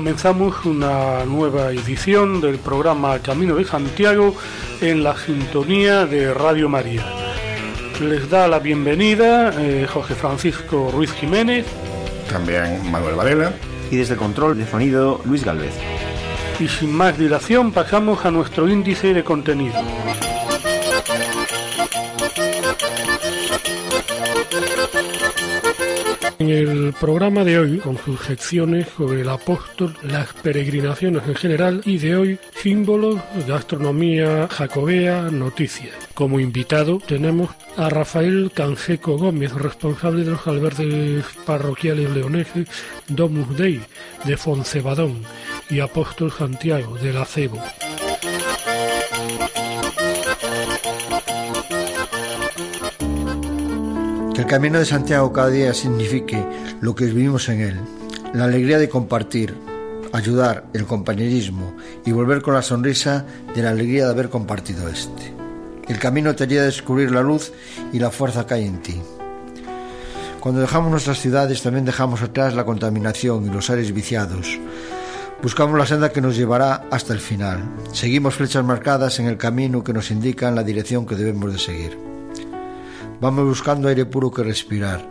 Comenzamos una nueva edición del programa Camino de Santiago en la sintonía de Radio María. Les da la bienvenida eh, José Francisco Ruiz Jiménez. También Manuel Varela. Y desde control de sonido Luis Galvez. Y sin más dilación pasamos a nuestro índice de contenido. En el programa de hoy, con sus secciones sobre el apóstol, las peregrinaciones en general y de hoy, símbolos, gastronomía jacobea, noticias. Como invitado tenemos a Rafael Canseco Gómez, responsable de los albergues parroquiales leoneses Domus Dei de Foncebadón y Apóstol Santiago del Acebo. El camino de Santiago cada día signifique lo que vivimos en él, la alegría de compartir, ayudar, el compañerismo y volver con la sonrisa de la alegría de haber compartido este. El camino te ayuda a descubrir la luz y la fuerza que hay en ti. Cuando dejamos nuestras ciudades también dejamos atrás la contaminación y los aires viciados. Buscamos la senda que nos llevará hasta el final. Seguimos flechas marcadas en el camino que nos indican la dirección que debemos de seguir. Vamos buscando aire puro que respirar.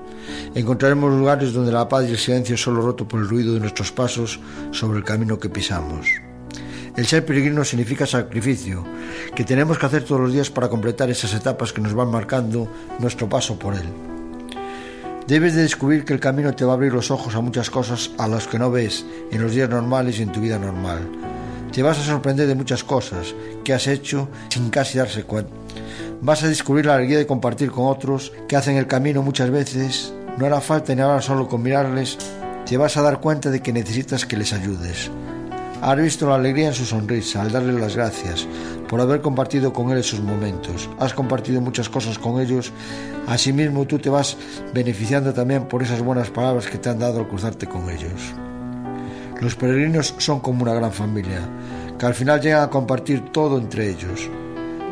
Encontraremos lugares donde la paz y el silencio solo roto por el ruido de nuestros pasos sobre el camino que pisamos. El ser peregrino significa sacrificio, que tenemos que hacer todos los días para completar esas etapas que nos van marcando nuestro paso por él. Debes de descubrir que el camino te va a abrir los ojos a muchas cosas a las que no ves en los días normales y en tu vida normal. Te vas a sorprender de muchas cosas que has hecho sin casi darse cuenta vas a descubrir la alegría de compartir con otros que hacen el camino muchas veces. No hará falta ni hablar solo con mirarles, te vas a dar cuenta de que necesitas que les ayudes. Has visto la alegría en su sonrisa al darle las gracias por haber compartido con él esos momentos. Has compartido muchas cosas con ellos. Asimismo, tú te vas beneficiando también por esas buenas palabras que te han dado al cruzarte con ellos. Los peregrinos son como una gran familia, que al final llegan a compartir todo entre ellos.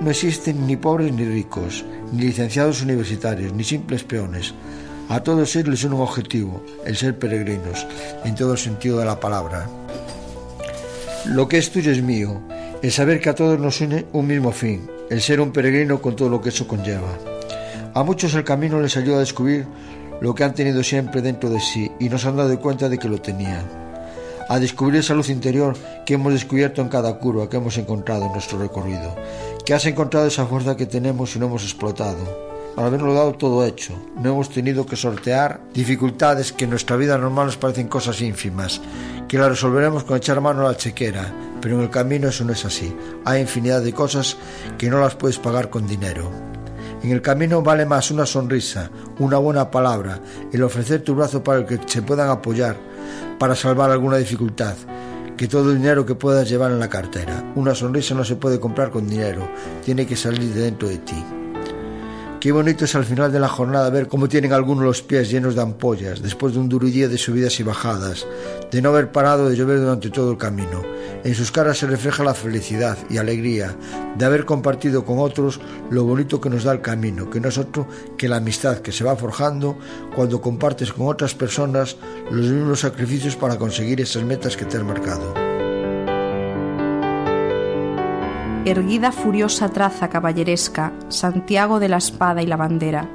No existen ni pobres ni ricos, ni licenciados universitarios, ni simples peones. A todos ellos les un objetivo, el ser peregrinos, en todo el sentido de la palabra. Lo que es tuyo es mío, el saber que a todos nos une un mismo fin, el ser un peregrino con todo lo que eso conlleva. A muchos el camino les ayuda a descubrir lo que han tenido siempre dentro de sí y no se han dado cuenta de que lo tenían. A descubrir esa luz interior que hemos descubierto en cada curva que hemos encontrado en nuestro recorrido que has encontrado esa fuerza que tenemos y no hemos explotado. Al haberlo dado todo hecho, no hemos tenido que sortear dificultades que en nuestra vida normal nos parecen cosas ínfimas, que las resolveremos con echar mano a la chequera, pero en el camino eso no es así. Hay infinidad de cosas que no las puedes pagar con dinero. En el camino vale más una sonrisa, una buena palabra, el ofrecer tu brazo para el que se puedan apoyar, para salvar alguna dificultad, que todo el dinero que puedas llevar en la cartera. Una sonrisa no se puede comprar con dinero, tiene que salir de dentro de ti. Qué bonito es al final de la jornada ver cómo tienen algunos los pies llenos de ampollas, después de un duro día de subidas y bajadas, de no haber parado de llover durante todo el camino. En sus caras se refleja la felicidad y alegría de haber compartido con otros lo bonito que nos da el camino, que no es otro que la amistad que se va forjando cuando compartes con otras personas los mismos sacrificios para conseguir esas metas que te has marcado. Erguida furiosa traza caballeresca, Santiago de la espada y la bandera,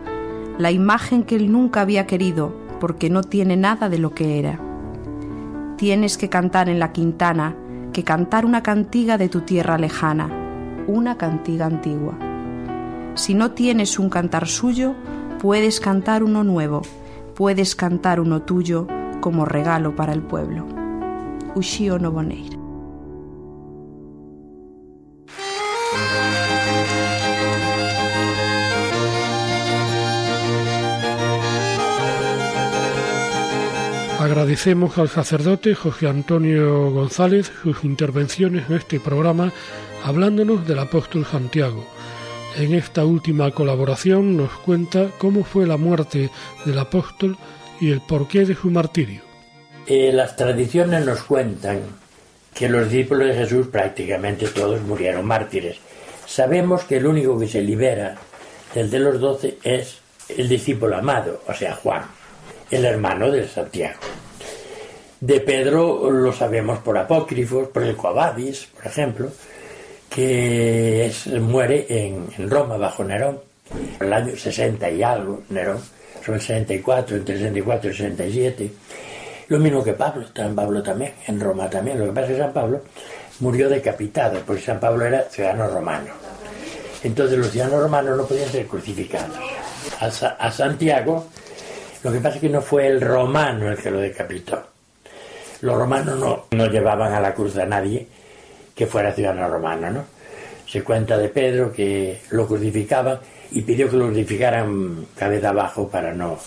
la imagen que él nunca había querido, porque no tiene nada de lo que era. Tienes que cantar en la quintana, que cantar una cantiga de tu tierra lejana, una cantiga antigua. Si no tienes un cantar suyo, puedes cantar uno nuevo, puedes cantar uno tuyo como regalo para el pueblo. Ushio Noboneira. Agradecemos al sacerdote José Antonio González sus intervenciones en este programa hablándonos del apóstol Santiago. En esta última colaboración nos cuenta cómo fue la muerte del apóstol y el porqué de su martirio. Eh, las tradiciones nos cuentan que los discípulos de Jesús prácticamente todos murieron mártires. Sabemos que el único que se libera del de los doce es el discípulo amado, o sea, Juan, el hermano de Santiago. De Pedro lo sabemos por apócrifos, por el Coabadis, por ejemplo, que muere en, Roma bajo Nerón, en el año 60 y algo, Nerón, sobre el 64, entre el 64 y el 67. Lo mismo que Pablo, Pablo también, en Roma también. Lo que pasa es que San Pablo murió decapitado, porque San Pablo era ciudadano romano. Entonces los ciudadanos romanos no podían ser crucificados. A, Santiago, lo que pasa es que no fue el romano el que lo decapitó. Los romanos no, no llevaban a la cruz a nadie, que fuera ciudadano romano, ¿no? Se cuenta de Pedro que lo crucificaban y pidió que lo crucificaran cabeza abajo para no,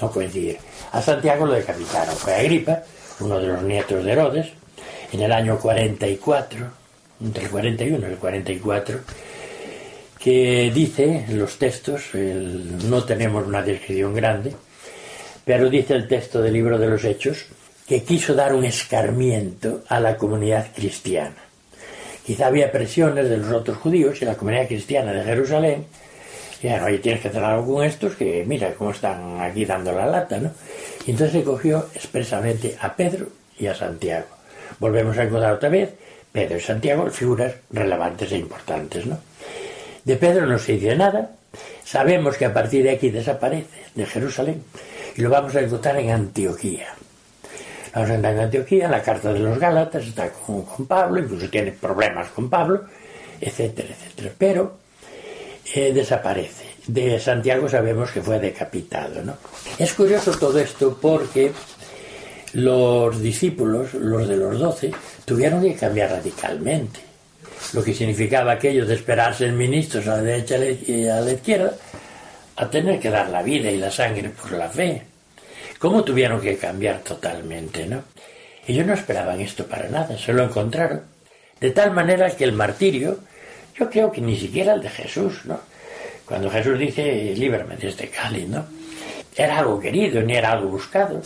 no coincidir. A Santiago lo decapitaron. Fue Agripa, uno de los nietos de Herodes, en el año 44, entre el 41 y el 44, que dice en los textos, no tenemos una descripción grande, pero dice el texto del libro de los Hechos, que quiso dar un escarmiento a la comunidad cristiana Quizá había presiones de los otros judíos y la comunidad cristiana de Jerusalén. Y bueno, oye, tienes que hacer algo con estos que mira cómo están aquí dando la lata, ¿no? Y entonces se cogió expresamente a Pedro y a Santiago. Volvemos a encontrar otra vez Pedro y Santiago, figuras relevantes e importantes, ¿no? De Pedro no se dice nada. Sabemos que a partir de aquí desaparece de Jerusalén y lo vamos a encontrar en Antioquía. Vamos a en Antioquía, la carta de los Gálatas está con, Pablo, incluso tiene problemas con Pablo, etcétera, etcétera. Pero eh, desaparece. De Santiago sabemos que fue decapitado. ¿no? Es curioso todo esto porque los discípulos, los de los doce, tuvieron que cambiar radicalmente. Lo que significaba aquello de esperarse en ministros a la derecha y a la izquierda, a tener que dar la vida y la sangre por la fe cómo tuvieron que cambiar totalmente, ¿no? Ellos no esperaban esto para nada, se lo encontraron. De tal manera que el martirio, yo creo que ni siquiera el de Jesús, ¿no? Cuando Jesús dice, líbrame de este cáliz, ¿no? Era algo querido, ni era algo buscado,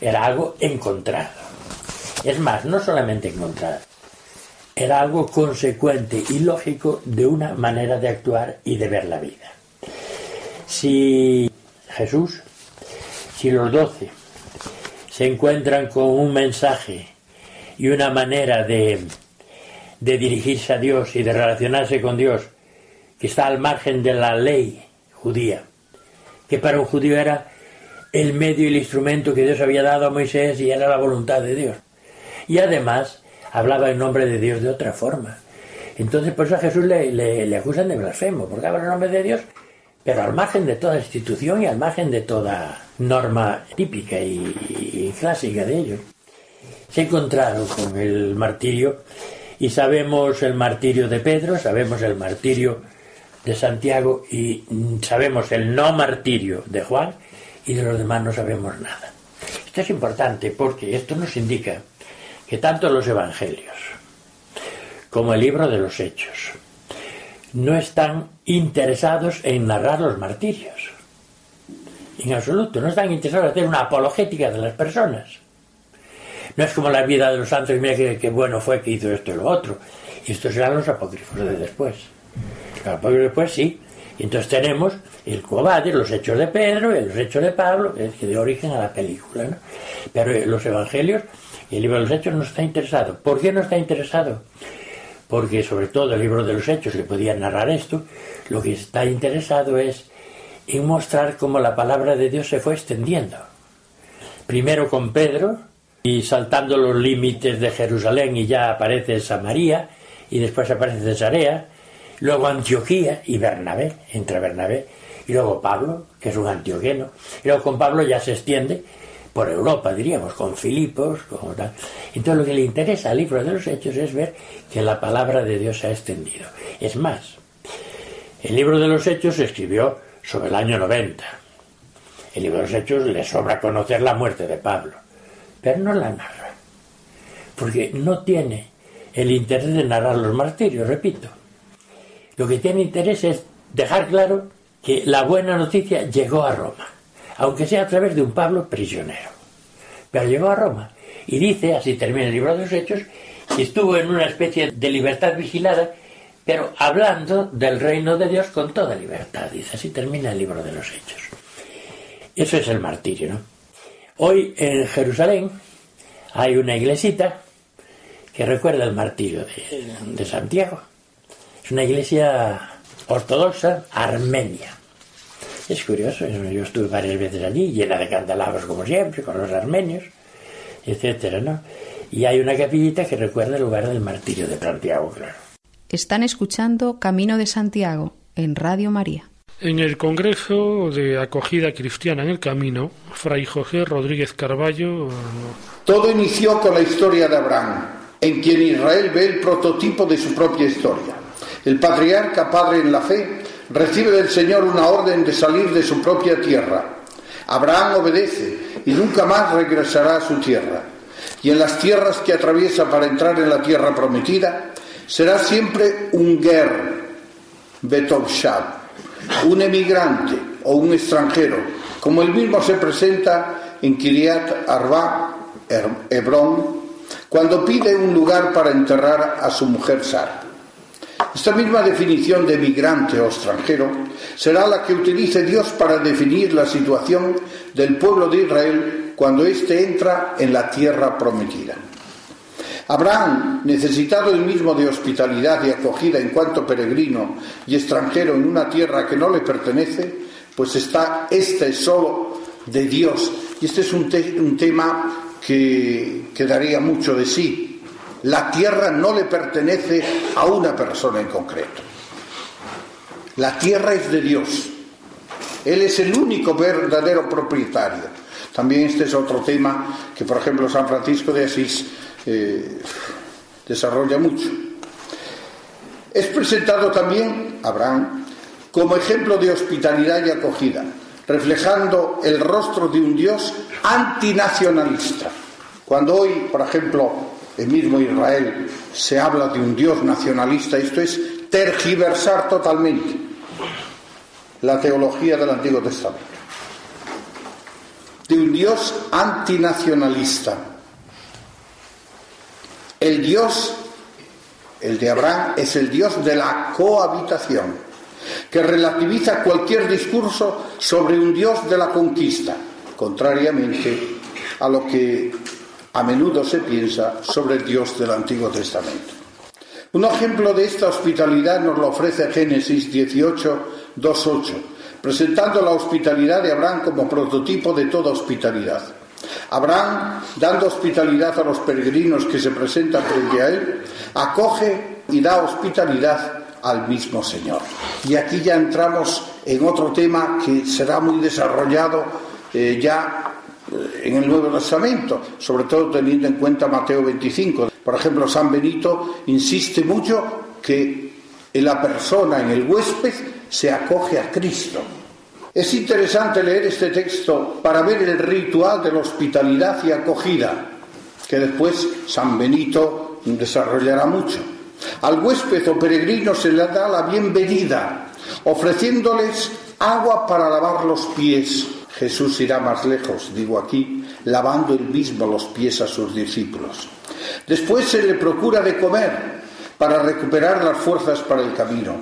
era algo encontrado. Es más, no solamente encontrado, era algo consecuente y lógico de una manera de actuar y de ver la vida. Si Jesús si los doce se encuentran con un mensaje y una manera de, dirigirse a Dios y de relacionarse con Dios que está al margen de la ley judía, que para un judío era el medio y el instrumento que Dios había dado a Moisés y era la voluntad de Dios. Y además hablaba en nombre de Dios de otra forma. Entonces por eso a Jesús le, le acusan de blasfemo, porque habla en nombre de Dios pero al margen de toda institución y al margen de toda norma típica y, clásica de ellos. Se encontraron con el martirio y sabemos el martirio de Pedro, sabemos el martirio de Santiago y sabemos el no martirio de Juan y de los demás no sabemos nada. Esto es importante porque esto nos indica que tanto los evangelios como el libro de los hechos no están interesados en narrar los martirios. En absoluto, no están interesados en hacer una apologética de las personas. No es como la vida de los santos, mira que, bueno fue que hizo esto y lo otro. Y estos eran los apócrifos de después. Los apócrifos de después sí. Y entonces tenemos el Cobades, los hechos de Pedro y los hechos de Pablo, que dio origen a la película. ¿no? Pero los evangelios y el libro de los hechos no está interesado. ¿Por qué no está interesado? porque sobre todo el libro de los hechos le podía narrar esto, lo que está interesado es en mostrar cómo la palabra de Dios se fue extendiendo. Primero con Pedro, y saltando los límites de Jerusalén y ya aparece Samaria, y después aparece Cesarea, luego Antioquía y Bernabé, entre Bernabé, y luego Pablo, que es un antioqueno, y luego con Pablo ya se extiende por Europa, diríamos, con Filipos, con tal. Entonces lo que le interesa al libro de los Hechos es ver que la palabra de Dios se ha extendido. Es más, el libro de los Hechos se escribió sobre el año 90. El libro de los Hechos le sobra conocer la muerte de Pablo. pero no la narra, porque no tiene el interés de narrar los martirios, repito. Lo que tiene interés es dejar claro que la buena noticia llegó a Roma, aunque sea a través de un Pablo prisionero. Pero llegó a Roma y dice, así termina el libro de los Hechos, que estuvo en una especie de libertad vigilada, pero hablando del reino de Dios con toda libertad. Dice, así termina el libro de los Hechos. Eso es el martirio, ¿no? Hoy en Jerusalén hay una iglesita que recuerda el martirio de, Santiago. Es una iglesia ortodoxa armenia. Es curioso, yo estuve varias veces allí, llena de candelabros como siempre, con los armenios, etcétera, ¿no? Y hay una capillita que recuerda el lugar del martirio de Santiago, claro. Están escuchando Camino de Santiago en Radio María. En el Congreso de Acogida Cristiana en el Camino, Fray José Rodríguez Carballo. Todo inició con la historia de Abraham en quien Israel ve el prototipo de su propia historia. El patriarca, padre en la fe, recibe del Señor una orden de salir de su propia tierra. Abraham obedece y nunca más regresará a su tierra. Y en las tierras que atraviesa para entrar en la tierra prometida, será siempre un ger, betovshad, un emigrante o un extranjero, como él mismo se presenta en Kiriat Arba, Hebrón, cuando pide un lugar para enterrar a su mujer Sara. Esta misma definición de migrante o extranjero será la que utilice Dios para definir la situación del pueblo de Israel cuando éste entra en la tierra prometida. Abraham, necesitado el mismo de hospitalidad y acogida en cuanto peregrino y extranjero en una tierra que no le pertenece, pues está este solo de Dios. Y este es un, un tema que, quedaría mucho de sí. La tierra no le pertenece a una persona en concreto. La tierra es de Dios. Él es el único verdadero propietario. También este es otro tema que, por ejemplo, San Francisco de Asís desarrolla mucho. Es presentado también Abraham como ejemplo de hospitalidad y acogida reflejando el rostro de un Dios antinacionalista. Cuando hoy, por ejemplo, el mismo Israel se habla de un Dios nacionalista, esto es tergiversar totalmente la teología del Antiguo Testamento. De un Dios antinacionalista. El Dios, el de Abraham, es el Dios de la cohabitación que relativiza cualquier discurso sobre un Dios de la conquista, contrariamente a lo que a menudo se piensa sobre el Dios del Antiguo Testamento. Un ejemplo de esta hospitalidad nos lo ofrece Génesis 18, 2.8, presentando la hospitalidad de Abraham como prototipo de toda hospitalidad. Abraham, dando hospitalidad a los peregrinos que se presentan frente a él, acoge y da hospitalidad al mismo Señor. Y aquí ya entramos en otro tema que será muy desarrollado eh, ya eh, en el Nuevo Testamento, sobre todo teniendo en cuenta Mateo 25. Por ejemplo, San Benito insiste mucho que en la persona, en el huésped, se acoge a Cristo. Es interesante leer este texto para ver el ritual de la hospitalidad y acogida, que después San Benito desarrollará mucho. Al huésped o peregrino se le da la bienvenida, ofreciéndoles agua para lavar los pies. Jesús irá más lejos, digo aquí, lavando él mismo los pies a sus discípulos. Después se le procura de comer para recuperar las fuerzas para el camino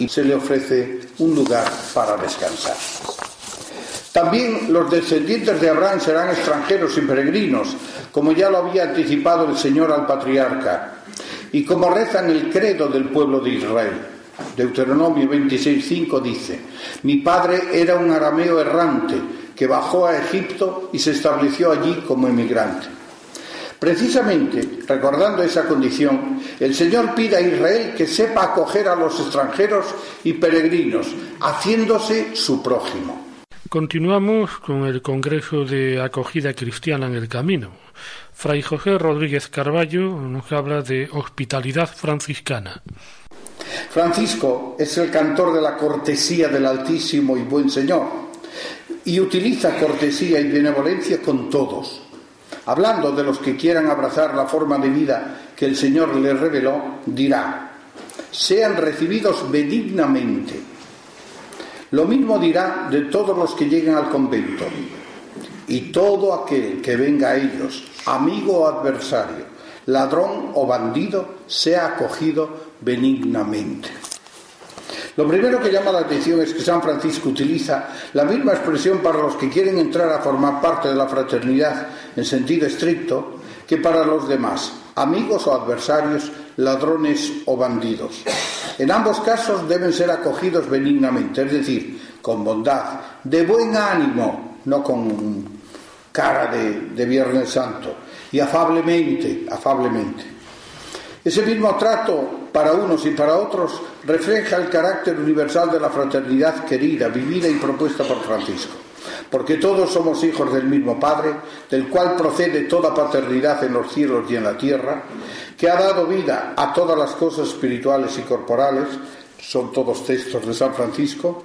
y se le ofrece un lugar para descansar. También los descendientes de Abraham serán extranjeros y peregrinos, como ya lo había anticipado el Señor al patriarca y como rezan el credo del pueblo de Israel. Deuteronomio 26.5 dice, mi padre era un arameo errante que bajó a Egipto y se estableció allí como emigrante. Precisamente, recordando esa condición, el Señor pide a Israel que sepa acoger a los extranjeros y peregrinos, haciéndose su prójimo. Continuamos con el Congreso de Acogida Cristiana en el Camino. Fray José Rodríguez Carballo nos habla de hospitalidad franciscana. Francisco es el cantor de la cortesía del Altísimo y Buen Señor y utiliza cortesía y benevolencia con todos. Hablando de los que quieran abrazar la forma de vida que el Señor les reveló, dirá, sean recibidos benignamente. Lo mismo dirá de todos los que lleguen al convento. Y todo aquel que venga a ellos, amigo o adversario, ladrón o bandido, sea acogido benignamente. Lo primero que llama la atención es que San Francisco utiliza la misma expresión para los que quieren entrar a formar parte de la fraternidad en sentido estricto que para los demás, amigos o adversarios, ladrones o bandidos. En ambos casos deben ser acogidos benignamente, es decir, con bondad, de buen ánimo, no con cara de, de Viernes Santo, y afablemente, afablemente. Ese mismo trato para unos y para otros refleja el carácter universal de la fraternidad querida, vivida y propuesta por Francisco. Porque todos somos hijos del mismo Padre, del cual procede toda paternidad en los cielos y en la tierra, que ha dado vida a todas las cosas espirituales y corporales, son todos textos de San Francisco,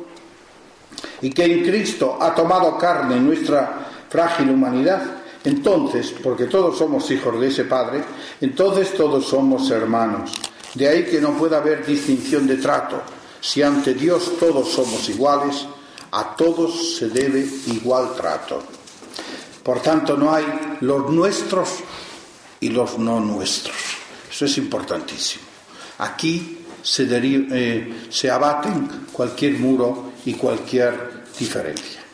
y que en Cristo ha tomado carne nuestra frágil humanidad, entonces, porque todos somos hijos de ese Padre, entonces todos somos hermanos. De ahí que no pueda haber distinción de trato. Si ante Dios todos somos iguales, a todos se debe igual trato. Por tanto, no hay los nuestros y los no nuestros. Eso es importantísimo. Aquí se, eh, se abaten cualquier muro y cualquier diferencia.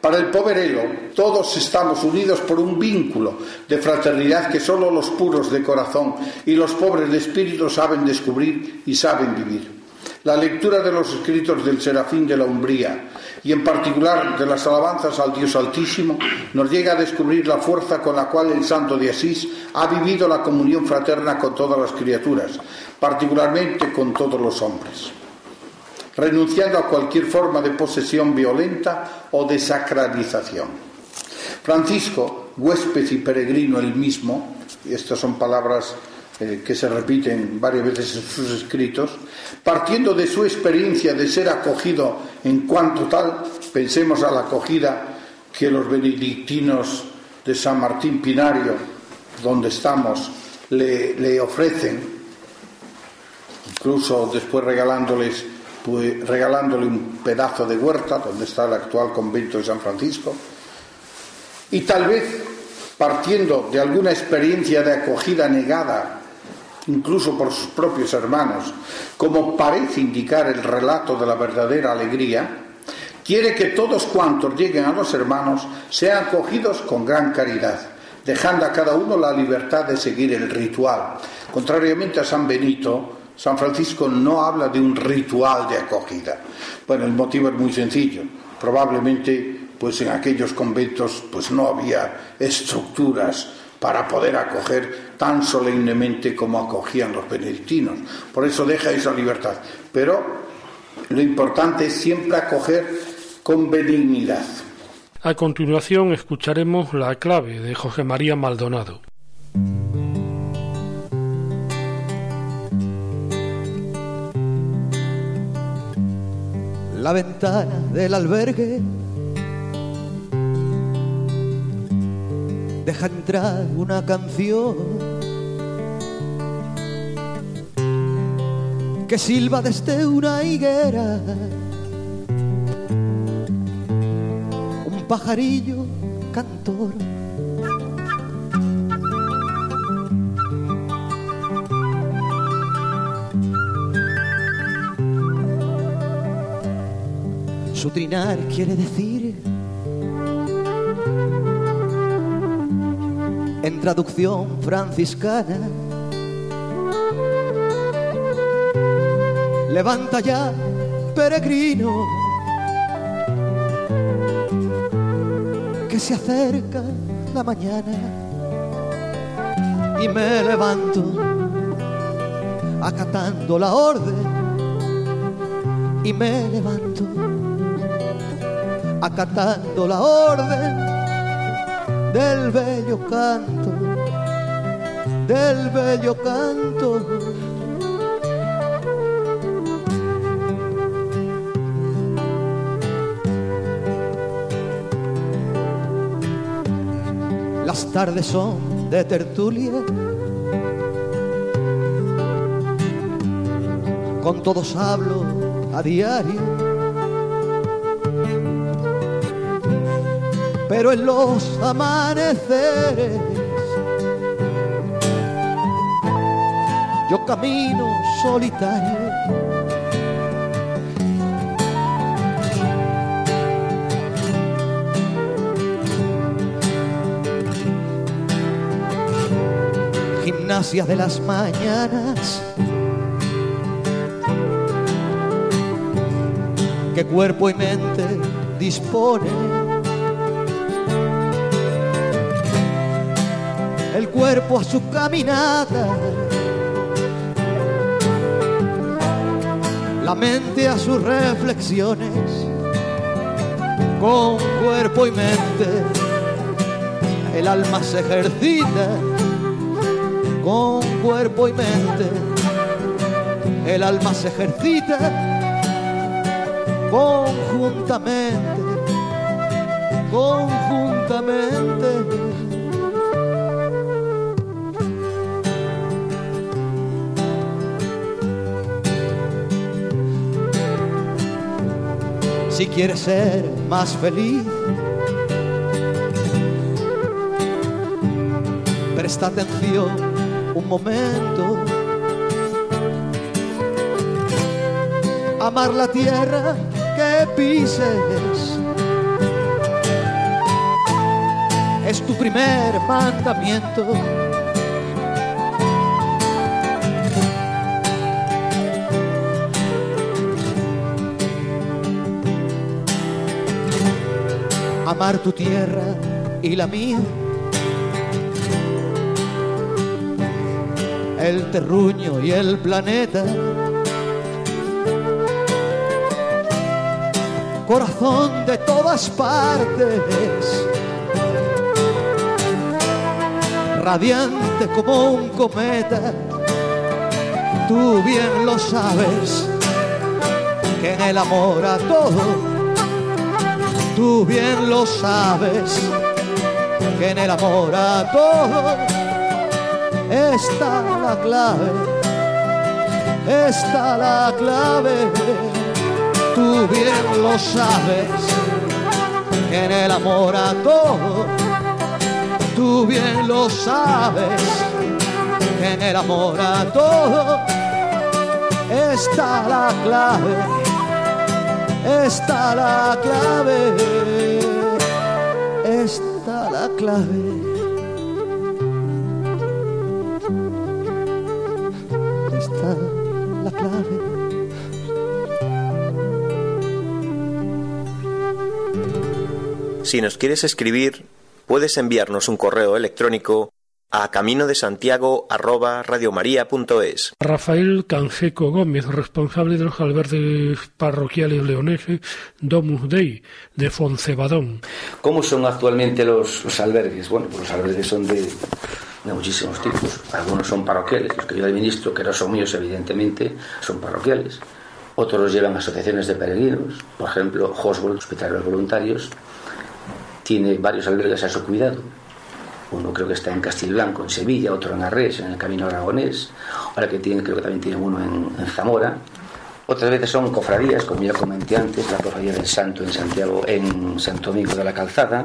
Para el poverelo, todos estamos unidos por un vínculo de fraternidad que solo los puros de corazón y los pobres de espíritu saben descubrir y saben vivir. La lectura de los escritos del Serafín de la Umbría y en particular de las alabanzas al Dios Altísimo nos llega a descubrir la fuerza con la cual el Santo de Asís ha vivido la comunión fraterna con todas las criaturas, particularmente con todos los hombres renunciando a cualquier forma de posesión violenta o de sacralización. Francisco, huésped y peregrino el mismo, y estas son palabras eh, que se repiten varias veces en sus escritos, partiendo de su experiencia de ser acogido en cuanto tal, pensemos a la acogida que los benedictinos de San Martín Pinario, donde estamos, le ofrecen, incluso después regalándoles regalándole un pedazo de huerta donde está el actual convento de San Francisco, y tal vez partiendo de alguna experiencia de acogida negada, incluso por sus propios hermanos, como parece indicar el relato de la verdadera alegría, quiere que todos cuantos lleguen a los hermanos sean acogidos con gran caridad, dejando a cada uno la libertad de seguir el ritual. Contrariamente a San Benito, San Francisco no habla de un ritual de acogida. Bueno, el motivo es muy sencillo. Probablemente, pues en aquellos conventos, pues no había estructuras para poder acoger tan solemnemente como acogían los benedictinos. Por eso deja esa libertad. Pero lo importante es siempre acoger con benignidad. A continuación escucharemos la clave de José María Maldonado. La ventana del albergue. Deja entrar una canción que silba desde una higuera. Un pajarillo cantor Su trinar quiere decir, en traducción franciscana, levanta ya, peregrino, que se acerca la mañana y me levanto acatando la orden y me levanto acatando la orden del bello canto, del bello canto. La las tardes son de tertulia. Con todos hablo a diario. Pero en los amaneceres yo camino solitario. Gimnasia de las mañanas. Que cuerpo y mente dispone. Cuerpo a su caminata. La mente a sus reflexiones, con cuerpo y mente, el alma se ejercita, con cuerpo y mente, el alma se ejercita. Conjuntamente, conjuntamente. Si quieres ser más feliz. Presta atención un momento. Amar la tierra que pises es tu primer mandamiento. Amar tu tierra y la mía. El terruño y el planeta. Corazón de todas partes. Radiante como un cometa. Tú bien lo sabes que en el amor a todo tú bien lo sabes, que en el amor a todo está la clave, está la clave, tú bien lo sabes, que en el amor a todo, tú bien lo sabes, que en el amor a todo está la clave está la clave, está la clave. Está la clave. Si nos quieres escribir, puedes enviarnos un correo electrónico a camino de Santiago arroba radiomaria.es. Rafael Canjeco Gómez, responsable de los albergues parroquiales leoneses Domus Dei de Foncebadón. ¿Cómo son actualmente los, albergues? Bueno, pues los albergues son de, de, muchísimos tipos. Algunos son parroquiales, los que yo administro, que no son míos evidentemente, son parroquiales. Otros los llevan asociaciones de peregrinos. Por ejemplo, Hospital Hospitales Voluntarios, tiene varios albergues a su cuidado uno creo que está en Castilblanco, en Sevilla, otro en Arres, en el Camino Aragonés, ahora que creo que también tiene uno en, Zamora. Otras veces son cofradías, como ya comenté antes, la cofradía del Santo en Santiago, en Santo Domingo de la Calzada.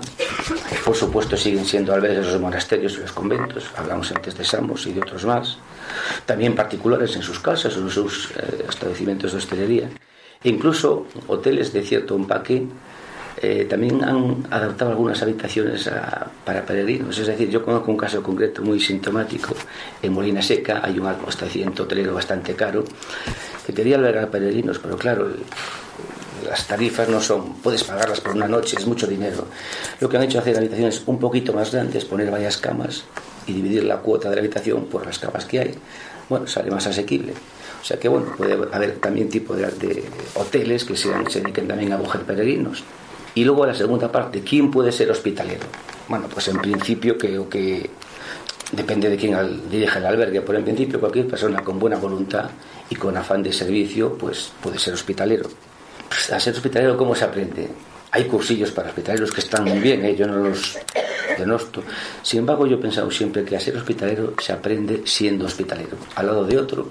Por supuesto siguen siendo albergues los monasterios y los conventos, hablamos antes de Samos y de otros más. También particulares en sus casas o en sus eh, establecimientos de hostelería. E incluso hoteles de cierto empaque eh, también han adaptado algunas habitaciones para peregrinos. Es decir, yo conozco un caso concreto muy sintomático. En Molina Seca hay un establecimiento hotelero bastante caro que quería albergar peregrinos, pero claro, las tarifas no son, puedes pagarlas por una noche, es mucho dinero. Lo que han hecho es hacer habitaciones un poquito más grandes, poner varias camas y dividir la cuota de la habitación por las camas que hay. Bueno, sale más asequible. O sea que bueno, puede haber también tipo de, hoteles que se dediquen también a acoger peregrinos. Y luego la segunda parte, ¿quién puede ser hospitalero? Bueno, pues en principio creo que depende de quién dirige el albergue, pero en principio cualquier persona con buena voluntad y con afán de servicio, pues puede ser hospitalero. Pues, a ser hospitalero, ¿cómo se aprende? Hay cursillos para hospitaleros que están muy bien, ¿eh? yo no los, de Nosto. Sin embargo, yo he pensado siempre que a ser hospitalero se aprende siendo hospitalero, al lado de otro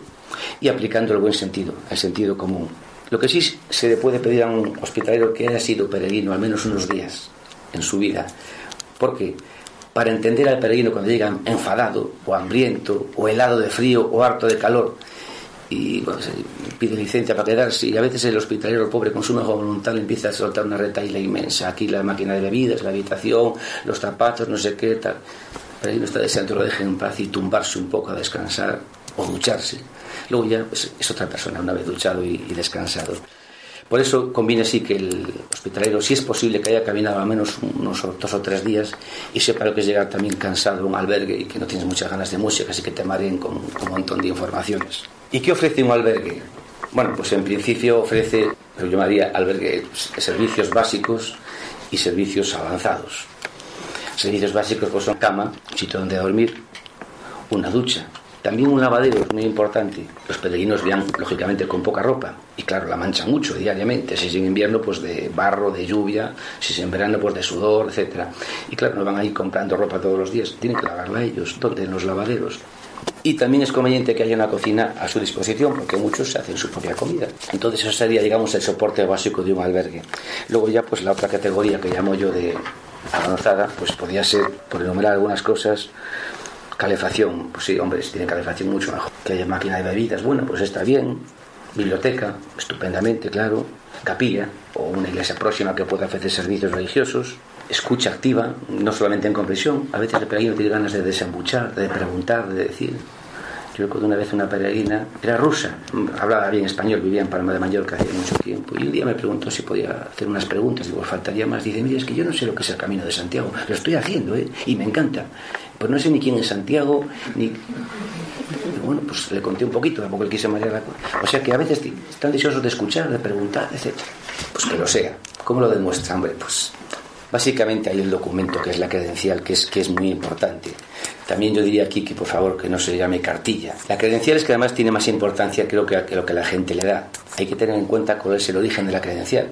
y aplicando el buen sentido, el sentido común. Lo que sí se le puede pedir a un hospitalero que haya sido peregrino al menos unos días en su vida, porque para entender al peregrino cuando llega enfadado o hambriento o helado de frío o harto de calor, y bueno, pide licencia para quedarse y a veces el hospitalero pobre con su mejor voluntad empieza a soltar una retaila inmensa. Aquí la máquina de bebidas, la habitación los zapatos, no sé qué tal. Pero ahí no está deseando lo dejen en paz y tumbarse un poco a descansar o ducharse luego ya pues, es otra persona una vez duchado y, descansado por eso conviene así que el hospitalero, si es posible, que haya caminado al menos unos dos o tres días y sepa lo que es llegar también cansado a un albergue y que no tienes muchas ganas de música, así que te mareen con, con un montón de informaciones. ¿Y qué ofrece un albergue? Bueno, pues en principio ofrece, lo llamaría albergue, servicios básicos y servicios avanzados. Servicios básicos pues son cama, un sitio donde dormir, una ducha, también un lavadero es muy importante. Los peregrinos vienen, lógicamente, con poca ropa. Y claro, la manchan mucho diariamente. Si es en invierno, pues de barro, de lluvia. Si es en verano, pues de sudor, etc. Y claro, no van a ir comprando ropa todos los días. Tienen que lavarla ellos. ¿Dónde? En los lavaderos. Y también es conveniente que haya una cocina a su disposición, porque muchos se hacen su propia comida. Entonces eso sería, digamos, el soporte básico de un albergue. Luego ya, pues la otra categoría que llamo yo de avanzada, pues podría ser, por enumerar algunas cosas, calefacción. Pues sí, hombre, si tiene calefacción mucho mejor. Que haya máquina de bebidas, bueno, pues está bien. Biblioteca, estupendamente, claro. Capilla, o una iglesia próxima que pueda ofrecer servicios religiosos escucha activa, no solamente en comprensión, a veces el peregrino tiene ganas de desembuchar, de preguntar, de decir. Yo recuerdo una vez una peregrina, era rusa, hablaba bien español, vivía en Palma de Mallorca hace mucho tiempo, y un día me preguntó si podía hacer unas preguntas, digo, faltaría más. Dice, mira, es que yo no sé lo que es el camino de Santiago, lo estoy haciendo, ¿eh? y me encanta. Pues no sé ni quién es Santiago, ni. Bueno, pues le conté un poquito, tampoco le quise marear la O sea que a veces están deseosos de escuchar, de preguntar, etc. Pues que lo sea. ¿Cómo lo demuestra? Hombre, pues Básicamente hay el documento que es la credencial, que es, que es muy importante. También yo diría aquí que por favor que no se llame cartilla. La credencial es que además tiene más importancia creo que, que lo que la gente le da. Hay que tener en cuenta cuál es el origen de la credencial.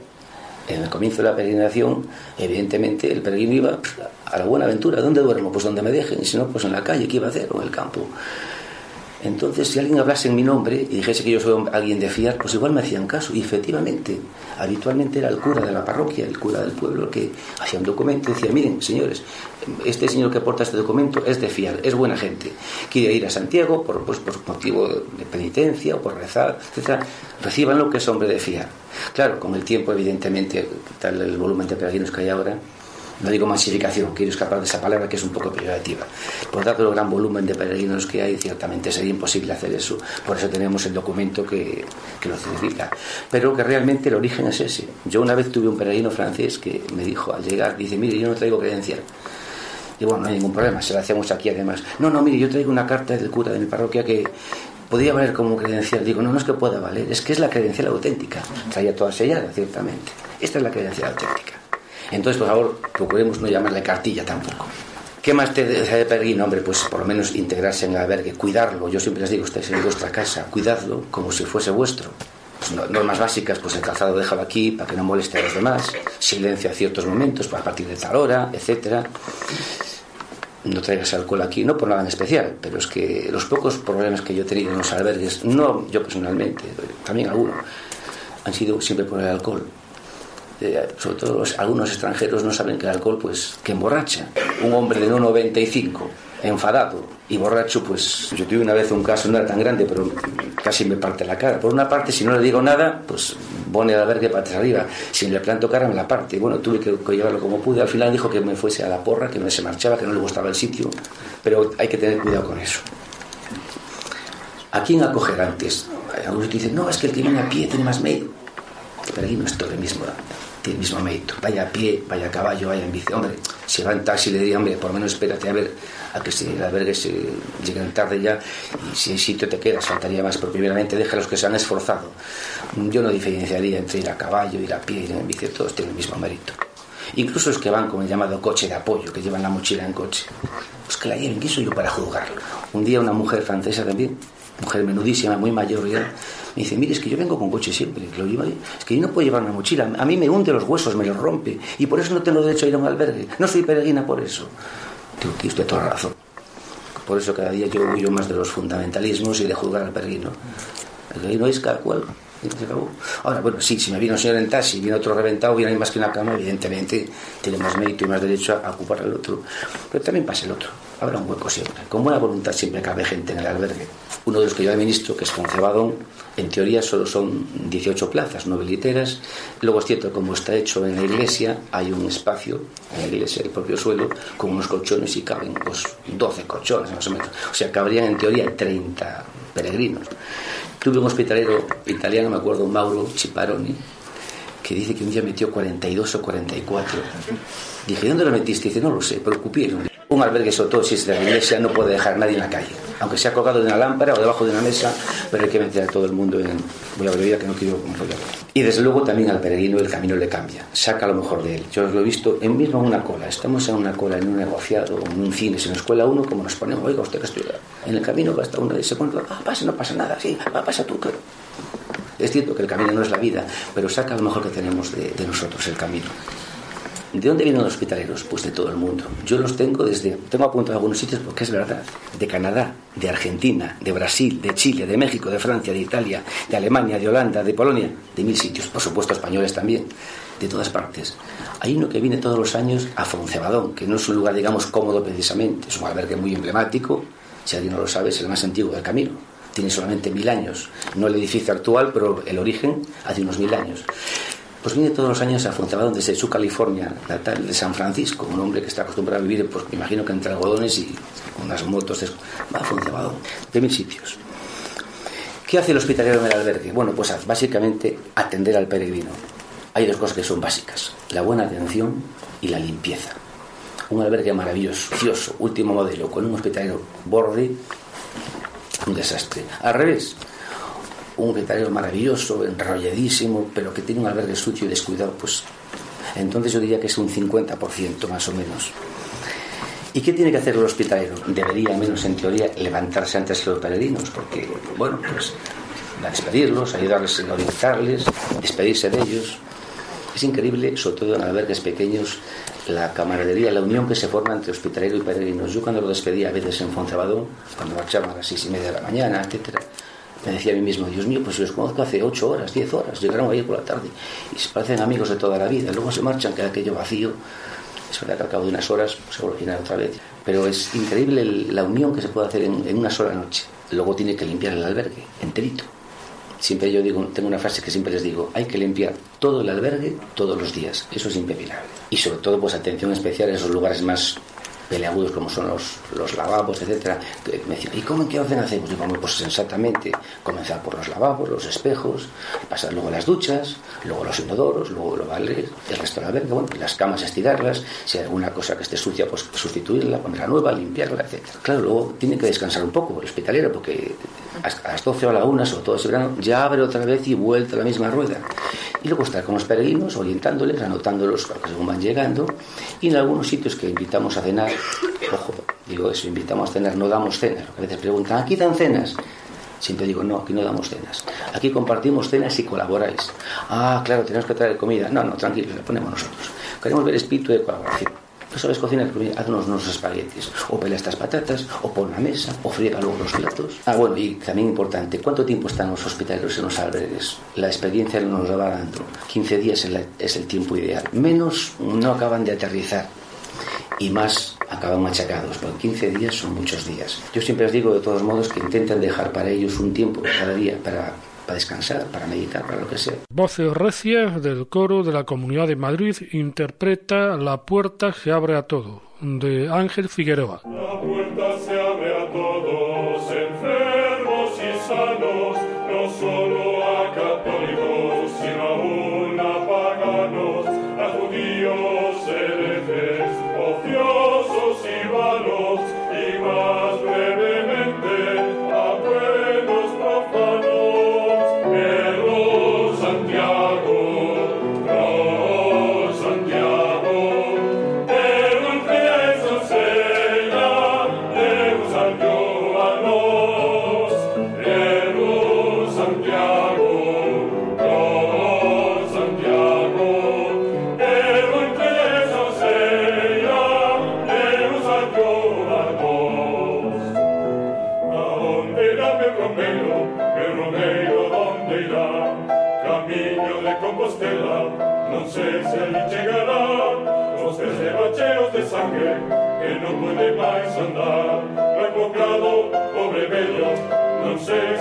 En el comienzo de la peregrinación, evidentemente, el peregrino iba a la buena aventura. ¿Dónde duermo? Pues donde me dejen. Y si no, pues en la calle, ¿qué iba a hacer? O en el campo. Entonces, si alguien hablase en mi nombre y dijese que yo soy alguien de fiar, pues igual me hacían caso. Y efectivamente, habitualmente era el cura de la parroquia, el cura del pueblo, que hacía un documento y decía, miren, señores, este señor que aporta este documento es de fiar, es buena gente. Quiere ir a Santiago por, pues, por motivo de penitencia o por rezar, etc. Reciban lo que es hombre de fiar. Claro, con el tiempo, evidentemente, tal el volumen de peregrinos que hay ahora, no digo masificación, quiero escapar de esa palabra que es un poco peyorativa. Por tanto, el gran volumen de peregrinos que hay, ciertamente sería imposible hacer eso. Por eso tenemos el documento que, que lo certifica. Pero que realmente el origen es ese. Yo una vez tuve un peregrino francés que me dijo al llegar, dice, mire, yo no traigo credencial. Y bueno, no hay ningún problema, se lo hacemos aquí además. No, no, mire, yo traigo una carta del cura de mi parroquia que podía valer como credencial. Digo, no, no es que pueda valer, es que es la credencial auténtica. Traía toda sellada, ciertamente. Esta es la credencial auténtica. Entonces, por favor, procuremos no llamarle cartilla tampoco. ¿Qué más te de peregrino? Hombre, pues por lo menos integrarse en el albergue, cuidarlo. Yo siempre les digo, ustedes en vuestra casa, cuidadlo como si fuese vuestro. Pues normas básicas, pues el calzado déjalo aquí para que no moleste a los demás. Silencio a ciertos momentos, pues a partir de tal hora, etcétera. No traigas alcohol aquí, no por nada en especial, pero es que los pocos problemas que yo he tenido en los albergues, no yo personalmente, también algunos, han sido siempre por el alcohol sobre todo algunos extranjeros no saben que el alcohol pues que emborracha. Un hombre de 1,95 enfadado y borracho, pues yo tuve una vez un caso, no era tan grande, pero casi me parte la cara. Por una parte, si no le digo nada, pues pone a ver que patas arriba. Si le planto cara, me la parte. Bueno, tuve que, llevarlo como pude. Al final dijo que me fuese a la porra, que no se marchaba, que no le gustaba el sitio. Pero hay que tener cuidado con eso. ¿A quién acoger antes? Algunos dicen, no, es que el que viene a pie tiene más medio. Pero aquí no es todo el mismo tiene el mismo mérito. Vaya a pie, vaya a caballo, vaya en bici. Hombre, si va en taxi le diría, hombre, por lo menos espérate a ver a que se, albergue se lleguen tarde ya y si hay sitio te quedas, faltaría más, pero primeramente deja a los que se han esforzado. Yo no diferenciaría entre ir a caballo, ir a pie, ir en bici, todos tienen el mismo mérito. Incluso los que van con el llamado coche de apoyo, que llevan la mochila en coche. Pues que la lleven, ¿quién soy yo para juzgarlo? Un día una mujer francesa también mujer menudísima, muy mayor ya, me dice, mire, es que yo vengo con coche siempre, lo llevo ahí. es que yo no puedo llevar una mochila, a mí me hunde los huesos, me los rompe, y por eso no tengo derecho a ir a un albergue, no soy peregrina por eso. Digo, que usted toda razón. Por eso cada día yo huyo más de los fundamentalismos y de juzgar al peregrino. El peregrino es cada cual. Ahora, bueno, sí, si me viene un señor en taxi y viene otro reventado, viene más que una cama, evidentemente tiene más mérito y más derecho a ocupar al otro. Pero también pasa el otro. Habrá un hueco siempre. Con buena voluntad siempre cabe gente en el albergue. Uno de los que yo administro, que es Concebadón, en teoría solo son 18 plazas, 9 literas. Luego es cierto, como está hecho en la iglesia, hay un espacio en la iglesia, el propio suelo, con unos colchones y caben pues, 12 colchones más o menos. O sea, cabrían en teoría 30 peregrinos. Tuve un hospitalero italiano, me acuerdo, Mauro Ciparoni, que dice que un día metió 42 o 44. Dije, ¿dónde lo metiste? Dice, no lo sé, pero. Un albergue, sobre todo si es de la iglesia, no puede dejar a nadie en la calle. Aunque sea colgado de una lámpara o debajo de una mesa, pero hay que meter a todo el mundo en... Voy a que no quiero. Y desde luego también al peregrino el camino le cambia. Saca lo mejor de él. Yo os lo he visto en mismo en una cola. Estamos en una cola, en un negociado, en un cine, se nos cuela uno, como nos ponemos, oiga, usted que estudia. En el camino va hasta uno y se pone, ah, pasa, no pasa nada, sí, va, pasa tú. Es cierto que el camino no es la vida, pero saca lo mejor que tenemos de nosotros, el camino. ¿De dónde vienen los hospitaleros? Pues de todo el mundo. Yo los tengo desde, tengo apuntado algunos sitios porque es verdad, de Canadá, de Argentina, de Brasil, de Chile, de México, de Francia, de Italia, de Alemania, de Holanda, de Polonia, de mil sitios, por supuesto españoles también, de todas partes. Hay uno que viene todos los años a Foncebadón, que no es un lugar, digamos, cómodo precisamente, es un albergue muy emblemático, si alguien no lo sabe, es el más antiguo del camino. Tiene solamente mil años, no el edificio actual, pero el origen hace unos mil años. Pues viene todos los años a Fontevadón desde su California natal de San Francisco, un hombre que está acostumbrado a vivir, pues imagino que entre algodones y unas motos, va a Fontevadón, de mil sitios. ¿Qué hace el hospitalero en el albergue? Bueno, pues básicamente atender al peregrino. Hay dos cosas que son básicas, la buena atención y la limpieza. Un albergue maravilloso, último modelo, con un hospitalero borde, un desastre. Al revés, un veterinario maravilloso, enrolladísimo, pero que tiene un albergue sucio y descuidado, pues entonces yo diría que es un 50% más o menos. ¿Y qué tiene que hacer el hospitalero? Debería, menos en teoría, levantarse antes que los peregrinos, porque, bueno, pues a despedirlos, ayudarles a orientarles, despedirse de ellos. Es increíble, sobre todo en albergues pequeños, la camaradería, la unión que se forma entre hospitalero y peregrinos. Yo cuando lo despedía a veces en Foncebadón, cuando marchaban a las seis y media de la mañana, etcétera, me decía a mí mismo, Dios mío, pues los conozco hace ocho horas, diez horas, llegaron ayer por la tarde y se parecen amigos de toda la vida, luego se marchan, queda aquello vacío. Es verdad que al cabo de unas horas se vuelve a llenar otra vez. Pero es increíble la unión que se puede hacer en, una sola noche. Luego tiene que limpiar el albergue, enterito. Siempre yo digo, tengo una frase que siempre les digo, hay que limpiar todo el albergue todos los días. Eso es impepinable. Y sobre todo, pues atención especial en esos lugares más peleagudos como son los, los lavabos, etcétera, me decían, ¿y cómo en qué orden hacemos? Digo, pues sensatamente, comenzar por los lavabos, los espejos, pasar luego las duchas, luego los inodoros, luego lo vale, el resto de la verga, bueno, las camas estirarlas, si hay alguna cosa que esté sucia, pues sustituirla, ponerla nueva, limpiarla, etcétera. Claro, luego tiene que descansar un poco el hospitalero, porque a las 12 o a la 1, sobre todo ese verano, ya abre otra vez y vuelta la misma rueda. Y luego estar con los peregrinos, orientándoles, anotándolos según van llegando, y en algunos sitios que invitamos a cenar, ojo, digo eso, invitamos a cenar, no damos cenas. A veces preguntan, ¿aquí dan cenas? Siempre digo, no, aquí no damos cenas. Aquí compartimos cenas y colaboráis. Ah, claro, tenemos que traer comida. No, no, tranquilo, la ponemos nosotros. Queremos ver espíritu de colaboración. ¿No sabes cocinar? Haznos unos espaguetis. O pela estas patatas, o pon la mesa, o friega luego los platos. Ah, bueno, y también importante, ¿cuánto tiempo están los hospitaleros en los albergues? La experiencia nos lo va dando. 15 días es el tiempo ideal. Menos no acaban de aterrizar y más acaban machacados, porque 15 días son muchos días. Yo siempre les digo de todos modos que intenten dejar para ellos un tiempo cada día para para descansar, para meditar, para lo que sea. Voces recias del coro de la Comunidad de Madrid interpreta La puerta se abre a todo, de Ángel Figueroa. La puerta se abre a todos, Pobre bello, sé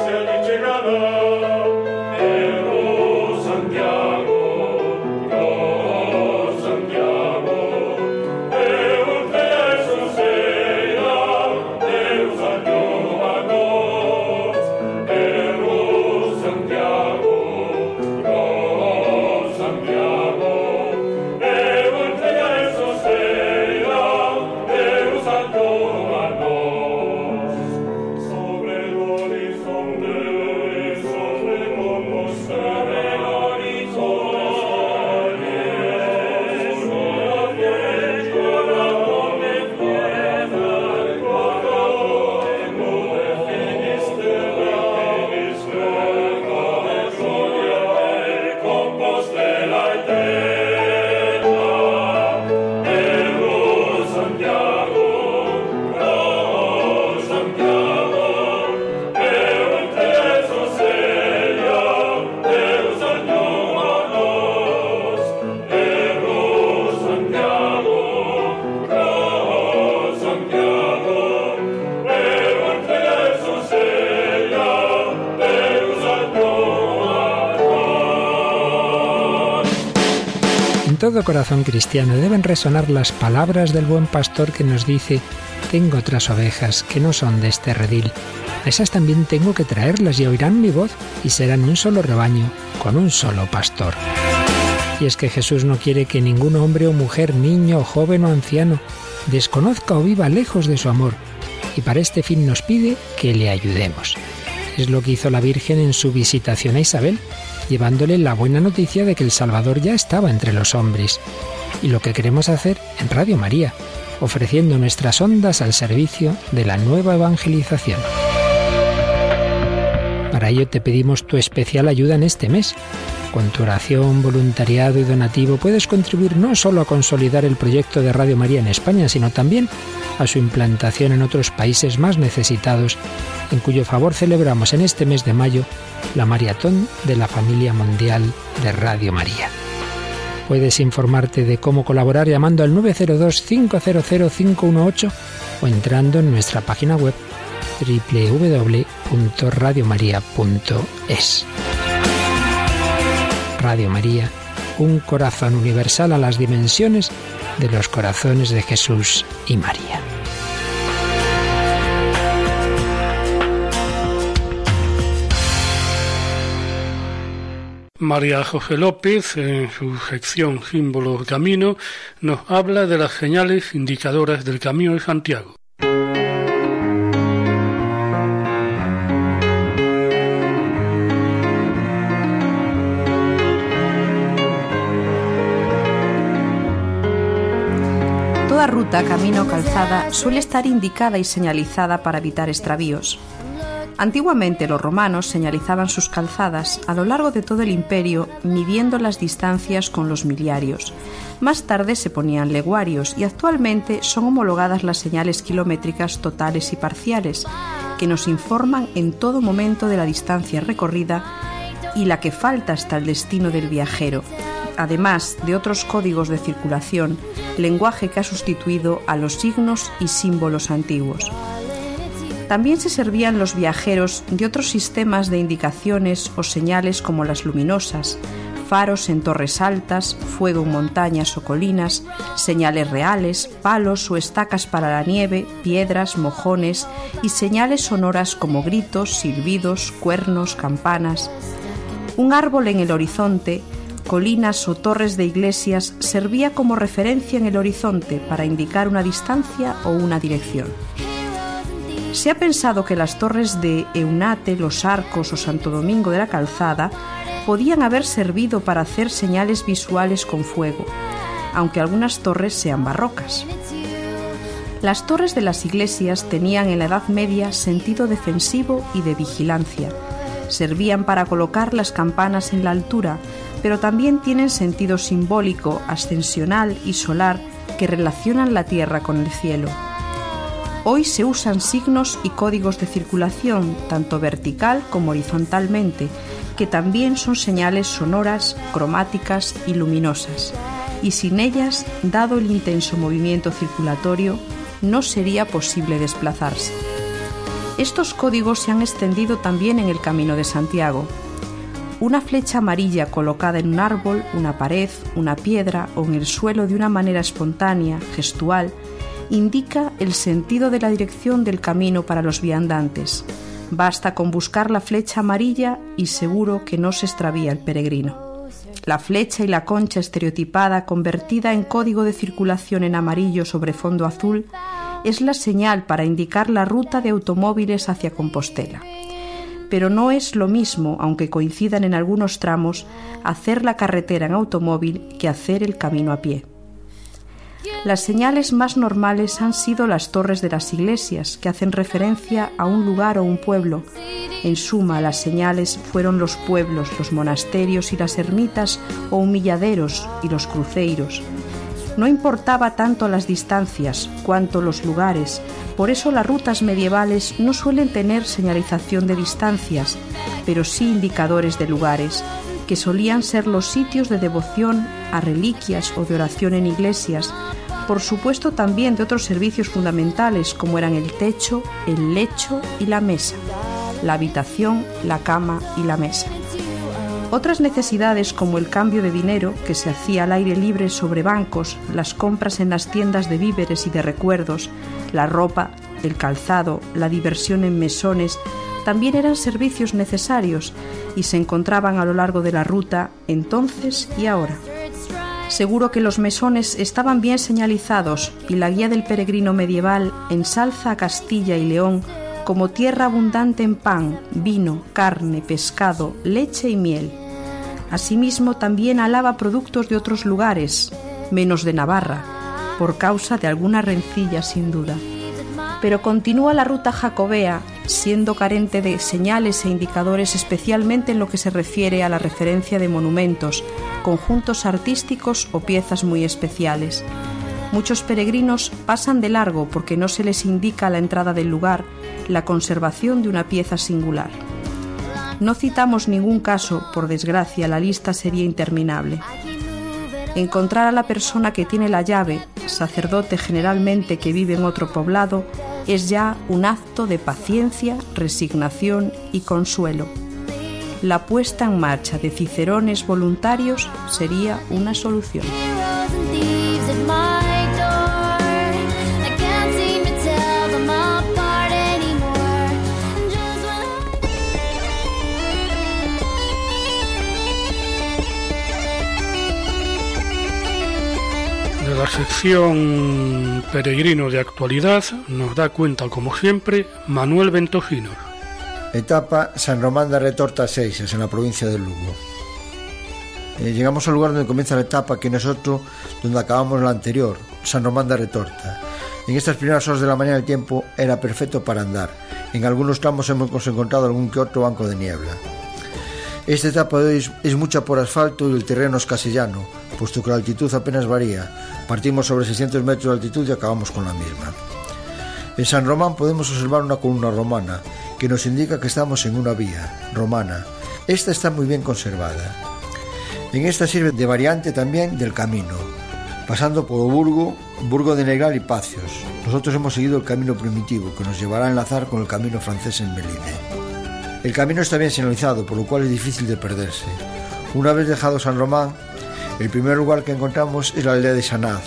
todo corazón cristiano deben resonar las palabras del buen pastor que nos dice, tengo otras ovejas que no son de este redil. A esas también tengo que traerlas y oirán mi voz y serán un solo rebaño con un solo pastor. Y es que Jesús no quiere que ningún hombre o mujer, niño, joven o anciano, desconozca o viva lejos de su amor. Y para este fin nos pide que le ayudemos. Es lo que hizo la Virgen en su visitación a Isabel llevándole la buena noticia de que el Salvador ya estaba entre los hombres. Y lo que queremos hacer en Radio María, ofreciendo nuestras ondas al servicio de la nueva evangelización. Para ello te pedimos tu especial ayuda en este mes. Con tu oración, voluntariado y donativo puedes contribuir no solo a consolidar el proyecto de Radio María en España, sino también a su implantación en otros países más necesitados, en cuyo favor celebramos en este mes de mayo la maratón de la familia mundial de Radio María. Puedes informarte de cómo colaborar llamando al 902-500-518 o entrando en nuestra página web www.radiomaria.es. Radio María, un corazón universal a las dimensiones de los corazones de Jesús y María. María José López, en su sección Símbolos Camino, nos habla de las señales indicadoras del Camino de Santiago. Toda ruta, camino o calzada suele estar indicada y señalizada para evitar extravíos. Antiguamente los romanos señalizaban sus calzadas a lo largo de todo el imperio midiendo las distancias con los miliarios. Más tarde se ponían leguarios y actualmente son homologadas las señales kilométricas totales y parciales, que nos informan en todo momento de la distancia recorrida y la que falta hasta el destino del viajero, además de otros códigos de circulación, lenguaje que ha sustituido a los signos y símbolos antiguos. También se servían los viajeros de otros sistemas de indicaciones o señales como las luminosas, faros en torres altas, fuego en montañas o colinas, señales reales, palos o estacas para la nieve, piedras, mojones y señales sonoras como gritos, silbidos, cuernos, campanas. Un árbol en el horizonte, colinas o torres de iglesias servía como referencia en el horizonte para indicar una distancia o una dirección. Se ha pensado que las torres de Eunate, Los Arcos o Santo Domingo de la Calzada podían haber servido para hacer señales visuales con fuego, aunque algunas torres sean barrocas. Las torres de las iglesias tenían en la Edad Media sentido defensivo y de vigilancia. Servían para colocar las campanas en la altura, pero también tienen sentido simbólico, ascensional y solar que relacionan la tierra con el cielo. Hoy se usan signos y códigos de circulación, tanto vertical como horizontalmente, que también son señales sonoras, cromáticas y luminosas. y sin ellas, dado el intenso movimiento circulatorio, no sería posible desplazarse. Estos códigos se han extendido también en el Camino de Santiago. Una flecha amarilla colocada en un árbol, una pared, una piedra o en el suelo de una manera espontánea, gestual, indica el sentido de la dirección del camino para los viandantes. Basta con buscar la flecha amarilla y seguro que no se extravía el peregrino. La flecha y la concha estereotipada convertida en código de circulación en amarillo sobre fondo azul es la señal para indicar la ruta de automóviles hacia Compostela. Pero no es lo mismo, aunque coincidan en algunos tramos, hacer la carretera en automóvil que hacer el camino a pie. Las señales más normales han sido las torres de las iglesias, que hacen referencia a un lugar o un pueblo. En suma, las señales fueron los pueblos, los monasterios y las ermitas o humilladeros y los cruceiros. No importaba tanto las distancias cuanto los lugares, por eso las rutas medievales no suelen tener señalización de distancias, pero sí indicadores de lugares, que solían ser los sitios de devoción a reliquias o de oración en iglesias, por supuesto también de otros servicios fundamentales como eran el techo, el lecho y la mesa, la habitación, la cama y la mesa. Otras necesidades como el cambio de dinero que se hacía al aire libre sobre bancos, las compras en las tiendas de víveres y de recuerdos, la ropa, el calzado, la diversión en mesones, también eran servicios necesarios y se encontraban a lo largo de la ruta entonces y ahora. Seguro que los mesones estaban bien señalizados y la guía del peregrino medieval ensalza a Castilla y León como tierra abundante en pan, vino, carne, pescado, leche y miel. Asimismo también alaba productos de otros lugares, menos de Navarra, por causa de alguna rencilla sin duda. Pero continúa la ruta jacobea, siendo carente de señales e indicadores especialmente en lo que se refiere a la referencia de monumentos, conjuntos artísticos o piezas muy especiales. Muchos peregrinos pasan de largo porque no se les indica a la entrada del lugar la conservación de una pieza singular. No citamos ningún caso, por desgracia la lista sería interminable. Encontrar a la persona que tiene la llave, sacerdote generalmente que vive en otro poblado, es ya un acto de paciencia, resignación y consuelo la puesta en marcha de cicerones voluntarios sería una solución. Sección Peregrino de Actualidad nos da cuenta, como siempre, Manuel Ventojino. Etapa San Román de Retorta 6, en la provincia de Lugo. Eh, llegamos al lugar donde comienza la etapa, que no es otro donde acabamos la anterior, San Román de Retorta. En estas primeras horas de la mañana el tiempo era perfecto para andar. En algunos tramos hemos encontrado algún que otro banco de niebla. Esta etapa de hoy es mucha por asfalto y el terreno es casi llano, puesto que la altitud apenas varía. Partimos sobre 600 metros de altitud y acabamos con la misma. En San Román podemos observar una columna romana, que nos indica que estamos en una vía romana. Esta está muy bien conservada. En esta sirve de variante también del camino, pasando por Burgo, Burgo de Negral y Pacios. Nosotros hemos seguido el camino primitivo, que nos llevará a enlazar con el camino francés en Melide. El camino está bien señalizado, por lo cual es difícil de perderse. Una vez dejado San Román, el primer lugar que encontramos es la aldea de Sanaz.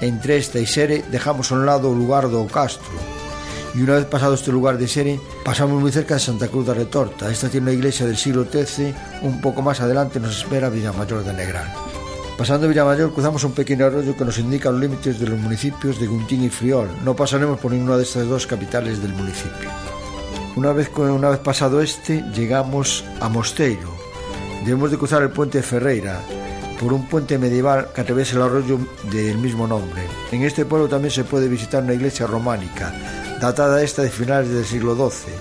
Entre esta y Sere dejamos a un lado el lugar do Castro, y una vez pasado este lugar de Sere, pasamos muy cerca de Santa Cruz de Retorta. Esta tiene una iglesia del siglo XIII, un poco más adelante nos espera Villamayor de Negral. Pasando Villamayor cruzamos un pequeño arroyo que nos indica los límites de los municipios de Guntín y Friol. No pasaremos por ninguna de estas dos capitales del municipio. Una vez, una vez pasado este, llegamos a Mosteiro. Debemos de cruzar el puente de Ferreira, por un puente medieval que atraviesa el arroyo del mismo nombre. En este pueblo también se puede visitar una iglesia románica, datada esta de finales del siglo XII.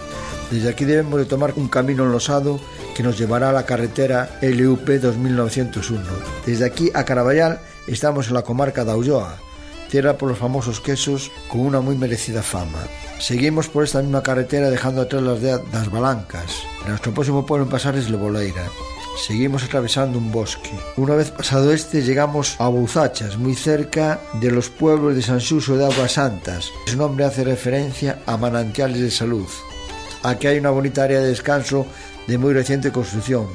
Desde aquí debemos de tomar un camino enlosado que nos llevará a la carretera LUP 2901. Desde aquí a Carabayal estamos en la comarca de Aulloa, tierra por los famosos quesos con una muy merecida fama. Seguimos por esta misma carretera dejando atrás las de las Balancas. Nuestro próximo pueblo en pasar es Leboleira. Seguimos atravesando un bosque. Una vez pasado este, llegamos a Bouzachas, muy cerca de los pueblos de San Suso de Aguas Santas. Su nombre hace referencia a manantiales de salud. Aquí hay una bonita área de descanso de muy reciente construcción,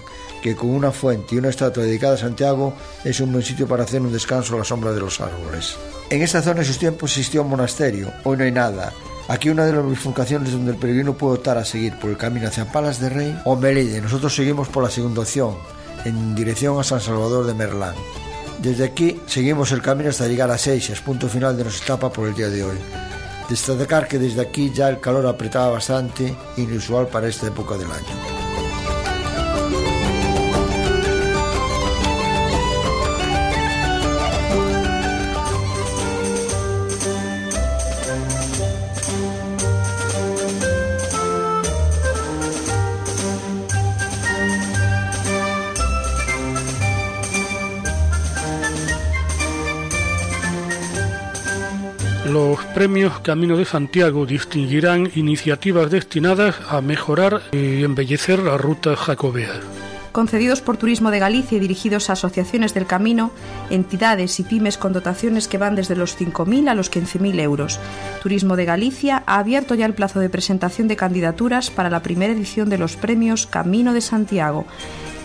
que con una fuente y una estatua dedicada a Santiago es un buen sitio para hacer un descanso a la sombra de los árboles. En esta zona en sus tiempos existió un monasterio, hoy no hay nada. Aquí una de las bifurcaciones donde el peregrino puede optar a seguir por el camino hacia Palas de Rey o Melide. Nosotros seguimos por la segunda opción, en dirección a San Salvador de Merlán. Desde aquí seguimos el camino hasta llegar a Seixas, punto final de nuestra etapa por el día de hoy. Destacar que desde aquí ya el calor apretaba bastante, inusual para esta época del año. Premios Camino de Santiago distinguirán iniciativas destinadas a mejorar y embellecer la ruta jacobea. Concedidos por Turismo de Galicia y dirigidos a asociaciones del camino, entidades y pymes con dotaciones que van desde los 5.000 a los 15.000 euros. Turismo de Galicia ha abierto ya el plazo de presentación de candidaturas para la primera edición de los premios Camino de Santiago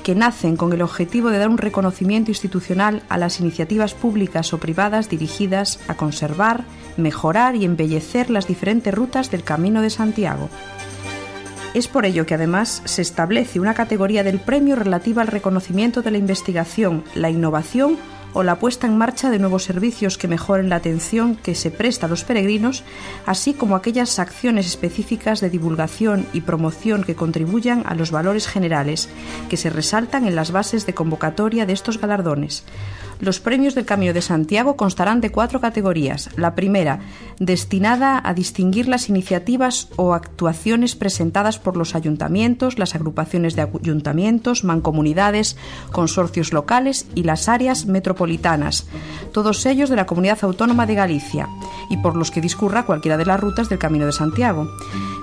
que nacen con el objetivo de dar un reconocimiento institucional a las iniciativas públicas o privadas dirigidas a conservar, mejorar y embellecer las diferentes rutas del Camino de Santiago. Es por ello que además se establece una categoría del premio relativa al reconocimiento de la investigación, la innovación o la puesta en marcha de nuevos servicios que mejoren la atención que se presta a los peregrinos, así como aquellas acciones específicas de divulgación y promoción que contribuyan a los valores generales que se resaltan en las bases de convocatoria de estos galardones. Los premios del Camino de Santiago constarán de cuatro categorías. La primera, destinada a distinguir las iniciativas o actuaciones presentadas por los ayuntamientos, las agrupaciones de ayuntamientos, mancomunidades, consorcios locales y las áreas metropolitanas, todos ellos de la Comunidad Autónoma de Galicia, y por los que discurra cualquiera de las rutas del Camino de Santiago.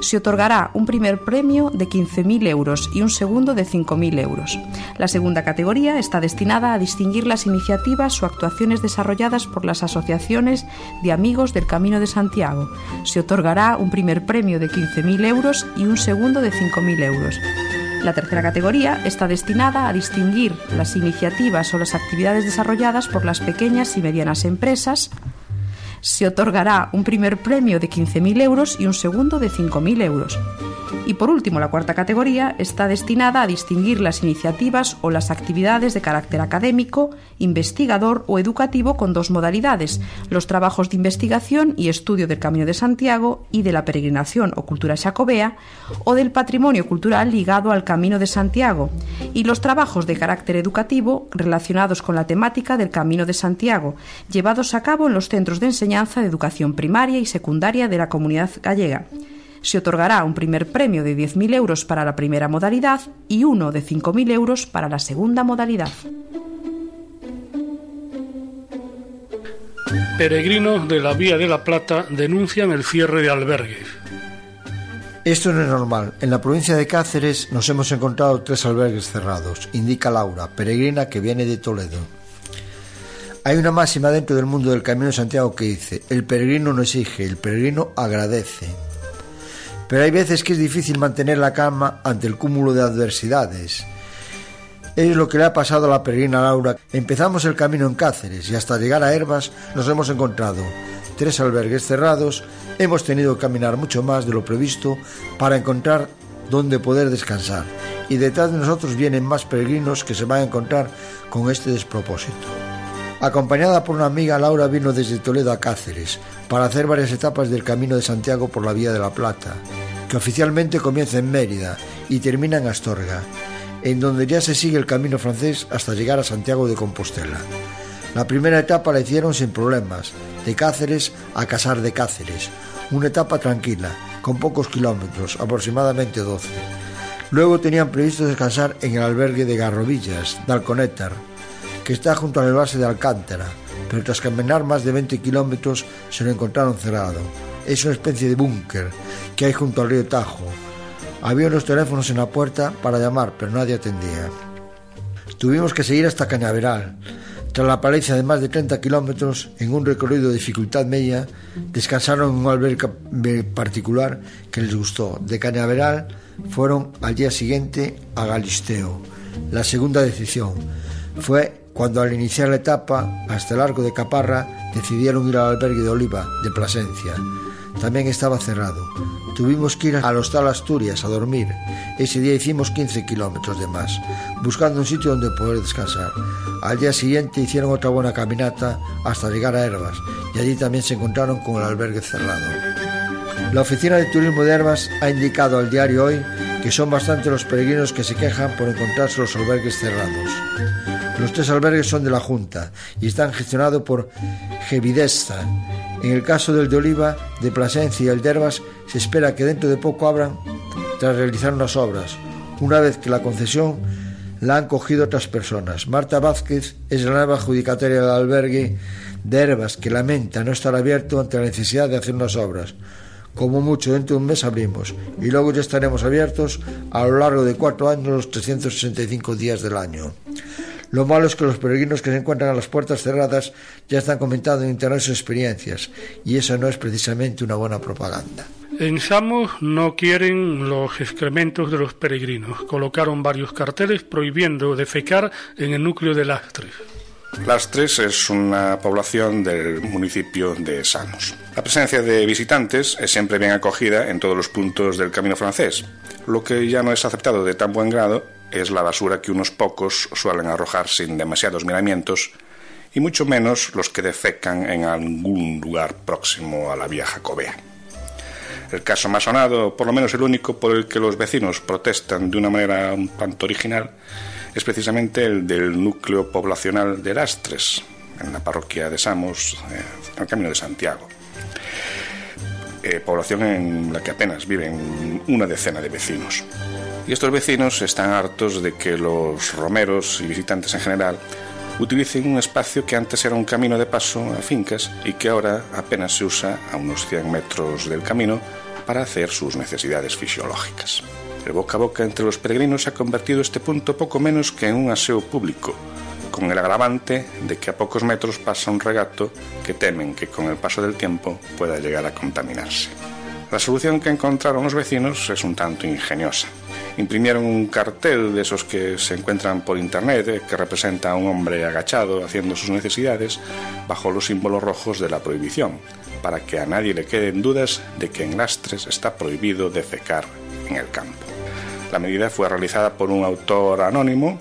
Se otorgará un primer premio de 15.000 euros y un segundo de 5.000 euros. La segunda categoría está destinada a distinguir las o actuaciones desarrolladas por las asociaciones de amigos del Camino de Santiago. Se otorgará un primer premio de 15.000 euros y un segundo de 5.000 euros. La tercera categoría está destinada a distinguir las iniciativas o las actividades desarrolladas por las pequeñas y medianas empresas. Se otorgará un primer premio de 15.000 euros y un segundo de 5.000 euros. Y por último, la cuarta categoría está destinada a distinguir las iniciativas o las actividades de carácter académico, investigador o educativo con dos modalidades, los trabajos de investigación y estudio del Camino de Santiago y de la peregrinación o cultura jacobea, o del patrimonio cultural ligado al Camino de Santiago, y los trabajos de carácter educativo relacionados con la temática del Camino de Santiago, llevados a cabo en los centros de enseñanza de educación primaria y secundaria de la comunidad gallega se otorgará un primer premio de 10.000 euros para la primera modalidad y uno de 5.000 euros para la segunda modalidad. Peregrinos de la Vía de la Plata denuncian el cierre de albergues. Esto no es normal. En la provincia de Cáceres nos hemos encontrado tres albergues cerrados, indica Laura, peregrina que viene de Toledo. Hay una máxima dentro del mundo del Camino de Santiago que dice, el peregrino no exige, el peregrino agradece. Pero hay veces que es difícil mantener la calma ante el cúmulo de adversidades. Es lo que le ha pasado a la peregrina Laura. Empezamos el camino en Cáceres y hasta llegar a Herbas nos hemos encontrado tres albergues cerrados. Hemos tenido que caminar mucho más de lo previsto para encontrar dónde poder descansar. Y detrás de nosotros vienen más peregrinos que se van a encontrar con este despropósito. Acompañada por una amiga, Laura vino desde Toledo a Cáceres para hacer varias etapas del Camino de Santiago por la Vía de la Plata, que oficialmente comienza en Mérida y termina en Astorga, en donde ya se sigue el camino francés hasta llegar a Santiago de Compostela. La primera etapa la hicieron sin problemas, de Cáceres a Casar de Cáceres, una etapa tranquila, con pocos kilómetros, aproximadamente 12. Luego tenían previsto descansar en el albergue de Garrovillas, de que está junto al base de Alcántara, pero tras caminar más de 20 kilómetros se lo encontraron cerrado. Es una especie de búnker que hay junto al río Tajo. Había unos teléfonos en la puerta para llamar, pero nadie atendía. Tuvimos que seguir hasta Cañaveral. Tras la paliza de más de 30 kilómetros, en un recorrido de dificultad media, descansaron en un albergue particular que les gustó. De Cañaveral fueron al día siguiente a Galisteo. La segunda decisión fue cuando al iniciar la etapa hasta el arco de Caparra decidieron ir al albergue de Oliva de Plasencia. También estaba cerrado. Tuvimos que ir al hostal Asturias a dormir. Ese día hicimos 15 kilómetros de más, buscando un sitio donde poder descansar. Al día siguiente hicieron otra buena caminata hasta llegar a Herbas y allí también se encontraron con el albergue cerrado. La Oficina de Turismo de Herbas ha indicado al diario hoy que son bastantes los peregrinos que se quejan por encontrarse los albergues cerrados. Los tres albergues son de la Junta y están gestionados por Gevidesta. En el caso del de Oliva, de Plasencia y el de Herbas, se espera que dentro de poco abran tras realizar unas obras, una vez que la concesión la han cogido otras personas. Marta Vázquez es la nueva adjudicataria del albergue de Herbas, que lamenta no estar abierto ante la necesidad de hacer unas obras. Como mucho dentro de un mes abrimos y luego ya estaremos abiertos a lo largo de cuatro años los 365 días del año. Lo malo es que los peregrinos que se encuentran a las puertas cerradas ya están comentando en internet sus experiencias y eso no es precisamente una buena propaganda. En Samos no quieren los excrementos de los peregrinos. Colocaron varios carteles prohibiendo defecar en el núcleo de Lastres. Lastres es una población del municipio de Samos. La presencia de visitantes es siempre bien acogida en todos los puntos del camino francés. Lo que ya no es aceptado de tan buen grado es la basura que unos pocos suelen arrojar sin demasiados miramientos y mucho menos los que defecan en algún lugar próximo a la vía jacobea. El caso más sonado, por lo menos el único por el que los vecinos protestan de una manera un tanto original, es precisamente el del núcleo poblacional de Lastres, en la parroquia de Samos, el Camino de Santiago. Eh, población en la que apenas viven una decena de vecinos. Y estos vecinos están hartos de que los romeros y visitantes en general utilicen un espacio que antes era un camino de paso a fincas y que ahora apenas se usa a unos 100 metros del camino para hacer sus necesidades fisiológicas. El boca a boca entre los peregrinos ha convertido este punto poco menos que en un aseo público, con el agravante de que a pocos metros pasa un regato que temen que con el paso del tiempo pueda llegar a contaminarse. La solución que encontraron los vecinos es un tanto ingeniosa. Imprimieron un cartel de esos que se encuentran por internet eh, que representa a un hombre agachado haciendo sus necesidades bajo los símbolos rojos de la prohibición, para que a nadie le queden dudas de que en Lastres está prohibido defecar en el campo. La medida fue realizada por un autor anónimo,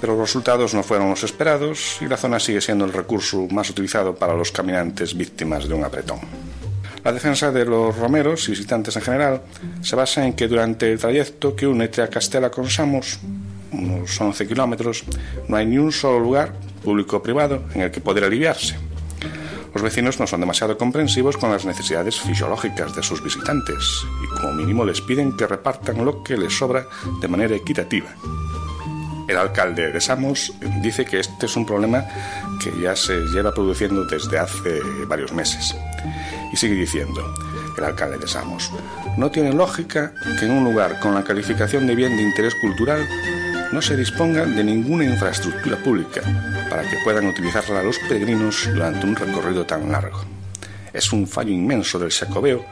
pero los resultados no fueron los esperados y la zona sigue siendo el recurso más utilizado para los caminantes víctimas de un apretón. La defensa de los romeros y visitantes en general se basa en que durante el trayecto que une Castela con Samos, unos 11 kilómetros, no hay ni un solo lugar, público o privado, en el que poder aliviarse. Los vecinos no son demasiado comprensivos con las necesidades fisiológicas de sus visitantes y como mínimo les piden que repartan lo que les sobra de manera equitativa. El alcalde de Samos dice que este es un problema que ya se lleva produciendo desde hace varios meses. Y sigue diciendo, el alcalde de Samos, no tiene lógica que en un lugar con la calificación de bien de interés cultural no se disponga de ninguna infraestructura pública para que puedan utilizarla los peregrinos durante un recorrido tan largo. Es un fallo inmenso del Jacobeo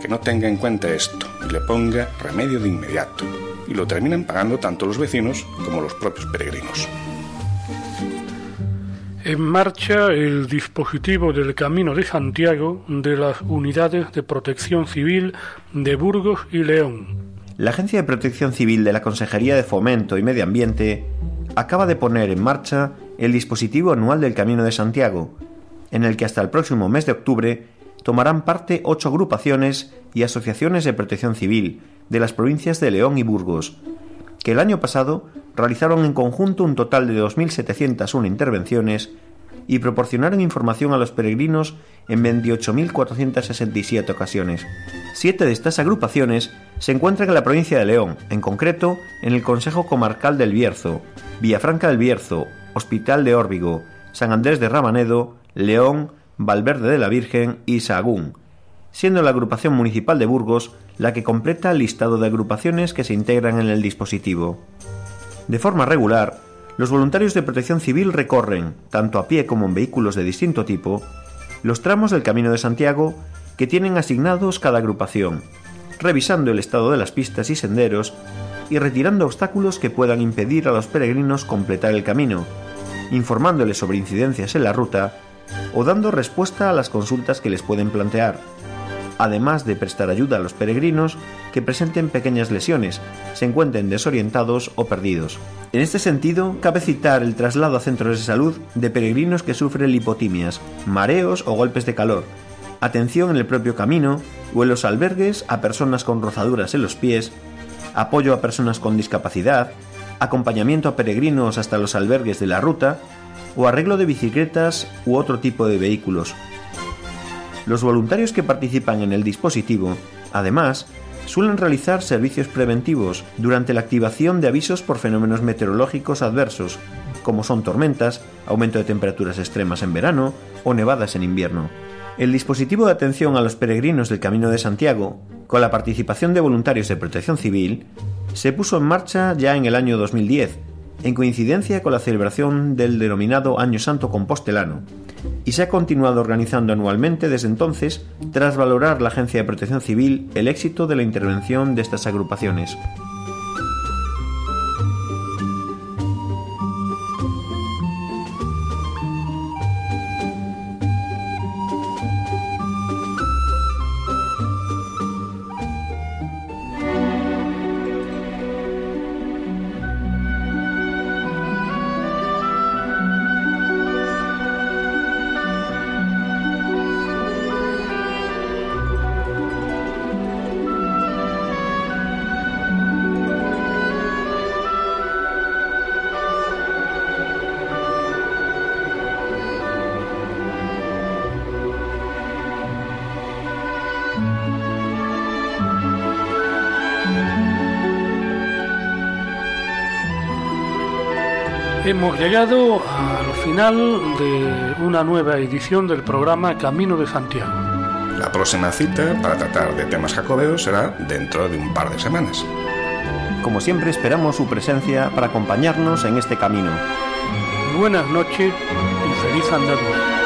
que no tenga en cuenta esto y le ponga remedio de inmediato, y lo terminan pagando tanto los vecinos como los propios peregrinos. En marcha el dispositivo del Camino de Santiago de las unidades de protección civil de Burgos y León, la Agencia de Protección Civil de la Consejería de Fomento y Medio Ambiente acaba de poner en marcha el dispositivo anual del Camino de Santiago, en el que hasta el próximo mes de octubre tomarán parte ocho agrupaciones y asociaciones de protección civil de las provincias de León y Burgos, que el año pasado realizaron en conjunto un total de 2.701 intervenciones y proporcionaron información a los peregrinos en 28.467 ocasiones. Siete de estas agrupaciones se encuentran en la provincia de León, en concreto en el Consejo Comarcal del Bierzo, Villafranca del Bierzo, Hospital de Órbigo, San Andrés de Ramanedo, León, Valverde de la Virgen y Sahagún, siendo la agrupación municipal de Burgos la que completa el listado de agrupaciones que se integran en el dispositivo. De forma regular, los voluntarios de protección civil recorren, tanto a pie como en vehículos de distinto tipo, los tramos del Camino de Santiago que tienen asignados cada agrupación, revisando el estado de las pistas y senderos y retirando obstáculos que puedan impedir a los peregrinos completar el camino, informándoles sobre incidencias en la ruta o dando respuesta a las consultas que les pueden plantear, además de prestar ayuda a los peregrinos que presenten pequeñas lesiones, se encuentren desorientados o perdidos. En este sentido, cabe citar el traslado a centros de salud de peregrinos que sufren lipotimias, mareos o golpes de calor, atención en el propio camino o en los albergues a personas con rozaduras en los pies, apoyo a personas con discapacidad, acompañamiento a peregrinos hasta los albergues de la ruta o arreglo de bicicletas u otro tipo de vehículos. Los voluntarios que participan en el dispositivo, además, suelen realizar servicios preventivos durante la activación de avisos por fenómenos meteorológicos adversos, como son tormentas, aumento de temperaturas extremas en verano o nevadas en invierno. El dispositivo de atención a los peregrinos del Camino de Santiago, con la participación de voluntarios de protección civil, se puso en marcha ya en el año 2010, en coincidencia con la celebración del denominado Año Santo Compostelano, y se ha continuado organizando anualmente desde entonces tras valorar la Agencia de Protección Civil el éxito de la intervención de estas agrupaciones. Hemos llegado al final de una nueva edición del programa Camino de Santiago. La próxima cita para tratar de temas jacobeos será dentro de un par de semanas. Como siempre esperamos su presencia para acompañarnos en este camino. Buenas noches y feliz andadura.